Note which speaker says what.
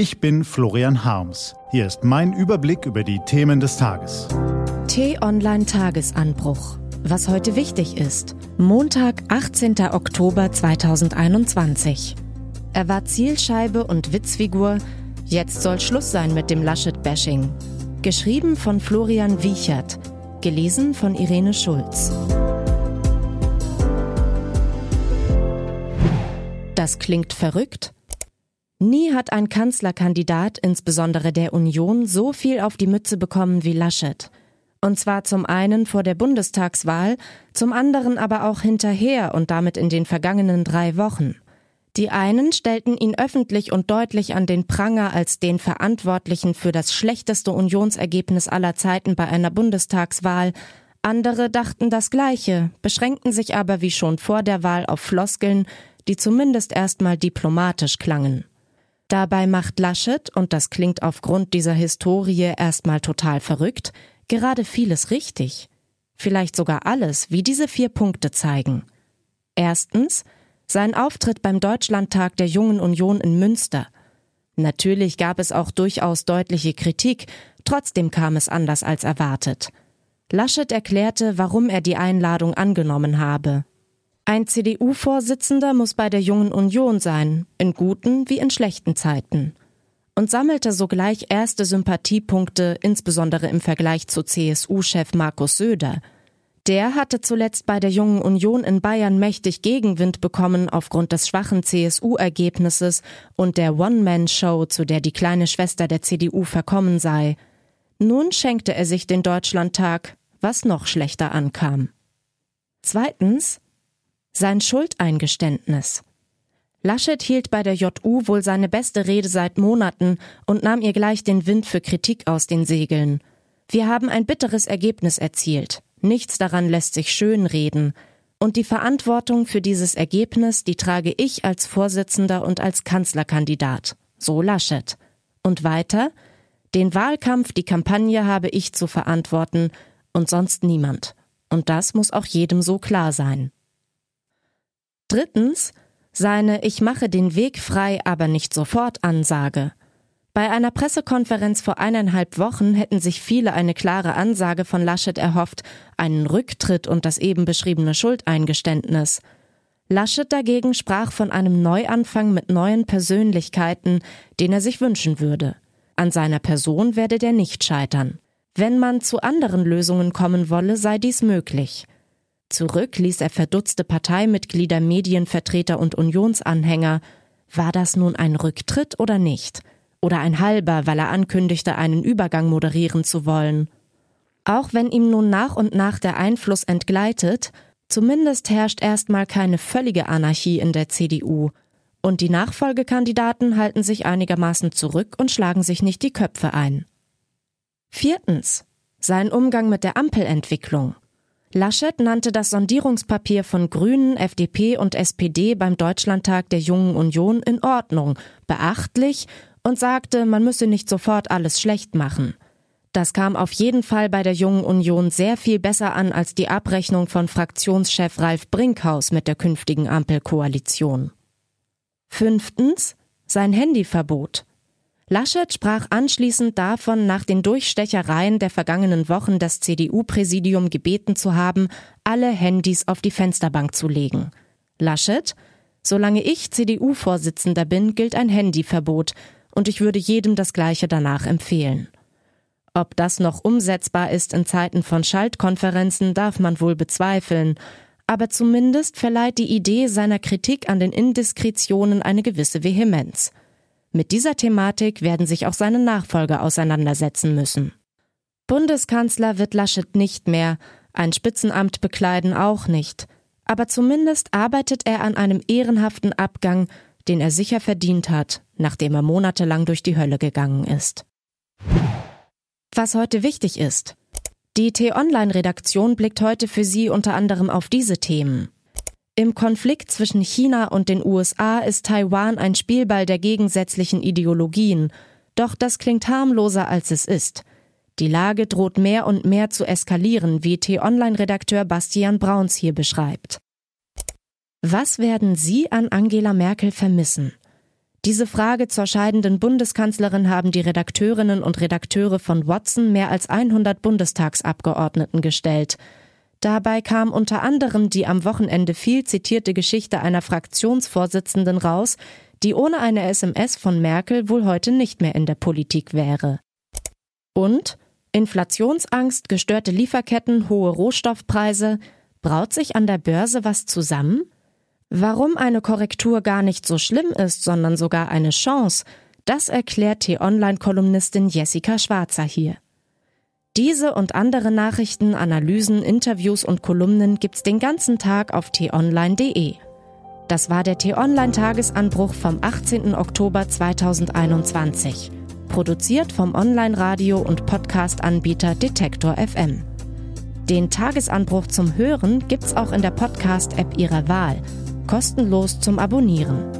Speaker 1: Ich bin Florian Harms. Hier ist mein Überblick über die Themen des Tages.
Speaker 2: T-Online Tagesanbruch. Was heute wichtig ist. Montag, 18. Oktober 2021. Er war Zielscheibe und Witzfigur. Jetzt soll Schluss sein mit dem Laschet-Bashing. Geschrieben von Florian Wiechert. Gelesen von Irene Schulz. Das klingt verrückt? Nie hat ein Kanzlerkandidat, insbesondere der Union, so viel auf die Mütze bekommen wie Laschet. Und zwar zum einen vor der Bundestagswahl, zum anderen aber auch hinterher und damit in den vergangenen drei Wochen. Die einen stellten ihn öffentlich und deutlich an den Pranger als den Verantwortlichen für das schlechteste Unionsergebnis aller Zeiten bei einer Bundestagswahl, andere dachten das Gleiche, beschränkten sich aber wie schon vor der Wahl auf Floskeln, die zumindest erstmal diplomatisch klangen. Dabei macht Laschet, und das klingt aufgrund dieser Historie erstmal total verrückt, gerade vieles richtig. Vielleicht sogar alles, wie diese vier Punkte zeigen. Erstens, sein Auftritt beim Deutschlandtag der Jungen Union in Münster. Natürlich gab es auch durchaus deutliche Kritik, trotzdem kam es anders als erwartet. Laschet erklärte, warum er die Einladung angenommen habe. Ein CDU-Vorsitzender muss bei der Jungen Union sein, in guten wie in schlechten Zeiten. Und sammelte sogleich erste Sympathiepunkte, insbesondere im Vergleich zu CSU-Chef Markus Söder. Der hatte zuletzt bei der Jungen Union in Bayern mächtig Gegenwind bekommen aufgrund des schwachen CSU-Ergebnisses und der One-Man-Show, zu der die kleine Schwester der CDU verkommen sei. Nun schenkte er sich den Deutschlandtag, was noch schlechter ankam. Zweitens, sein Schuldeingeständnis. Laschet hielt bei der JU wohl seine beste Rede seit Monaten und nahm ihr gleich den Wind für Kritik aus den Segeln. Wir haben ein bitteres Ergebnis erzielt. Nichts daran lässt sich schönreden. Und die Verantwortung für dieses Ergebnis, die trage ich als Vorsitzender und als Kanzlerkandidat. So Laschet. Und weiter? Den Wahlkampf, die Kampagne habe ich zu verantworten und sonst niemand. Und das muss auch jedem so klar sein. Drittens seine Ich mache den Weg frei, aber nicht sofort Ansage. Bei einer Pressekonferenz vor eineinhalb Wochen hätten sich viele eine klare Ansage von Laschet erhofft, einen Rücktritt und das eben beschriebene Schuldeingeständnis. Laschet dagegen sprach von einem Neuanfang mit neuen Persönlichkeiten, den er sich wünschen würde. An seiner Person werde der nicht scheitern. Wenn man zu anderen Lösungen kommen wolle, sei dies möglich. Zurück ließ er verdutzte Parteimitglieder, Medienvertreter und Unionsanhänger. War das nun ein Rücktritt oder nicht? Oder ein halber, weil er ankündigte, einen Übergang moderieren zu wollen? Auch wenn ihm nun nach und nach der Einfluss entgleitet, zumindest herrscht erstmal keine völlige Anarchie in der CDU. Und die Nachfolgekandidaten halten sich einigermaßen zurück und schlagen sich nicht die Köpfe ein. Viertens. Sein Umgang mit der Ampelentwicklung. Laschet nannte das Sondierungspapier von Grünen, FDP und SPD beim Deutschlandtag der Jungen Union in Ordnung, beachtlich und sagte, man müsse nicht sofort alles schlecht machen. Das kam auf jeden Fall bei der Jungen Union sehr viel besser an als die Abrechnung von Fraktionschef Ralf Brinkhaus mit der künftigen Ampelkoalition. Fünftens sein Handyverbot. Laschet sprach anschließend davon, nach den Durchstechereien der vergangenen Wochen das CDU-Präsidium gebeten zu haben, alle Handys auf die Fensterbank zu legen. Laschet, solange ich CDU-Vorsitzender bin, gilt ein Handyverbot, und ich würde jedem das Gleiche danach empfehlen. Ob das noch umsetzbar ist in Zeiten von Schaltkonferenzen, darf man wohl bezweifeln, aber zumindest verleiht die Idee seiner Kritik an den Indiskretionen eine gewisse Vehemenz. Mit dieser Thematik werden sich auch seine Nachfolger auseinandersetzen müssen. Bundeskanzler wird Laschet nicht mehr, ein Spitzenamt bekleiden auch nicht, aber zumindest arbeitet er an einem ehrenhaften Abgang, den er sicher verdient hat, nachdem er monatelang durch die Hölle gegangen ist. Was heute wichtig ist. Die T-Online-Redaktion blickt heute für Sie unter anderem auf diese Themen. Im Konflikt zwischen China und den USA ist Taiwan ein Spielball der gegensätzlichen Ideologien, doch das klingt harmloser als es ist. Die Lage droht mehr und mehr zu eskalieren, wie T-Online-Redakteur Bastian Brauns hier beschreibt. Was werden Sie an Angela Merkel vermissen? Diese Frage zur scheidenden Bundeskanzlerin haben die Redakteurinnen und Redakteure von Watson mehr als 100 Bundestagsabgeordneten gestellt. Dabei kam unter anderem die am Wochenende viel zitierte Geschichte einer Fraktionsvorsitzenden raus, die ohne eine SMS von Merkel wohl heute nicht mehr in der Politik wäre. Und Inflationsangst, gestörte Lieferketten, hohe Rohstoffpreise, braut sich an der Börse was zusammen? Warum eine Korrektur gar nicht so schlimm ist, sondern sogar eine Chance, das erklärt T-Online-Kolumnistin Jessica Schwarzer hier. Diese und andere Nachrichten, Analysen, Interviews und Kolumnen gibt's den ganzen Tag auf t-online.de. Das war der T-Online-Tagesanbruch vom 18. Oktober 2021. Produziert vom Online-Radio- und Podcast-Anbieter Detektor FM. Den Tagesanbruch zum Hören gibt's auch in der Podcast-App Ihrer Wahl – kostenlos zum Abonnieren.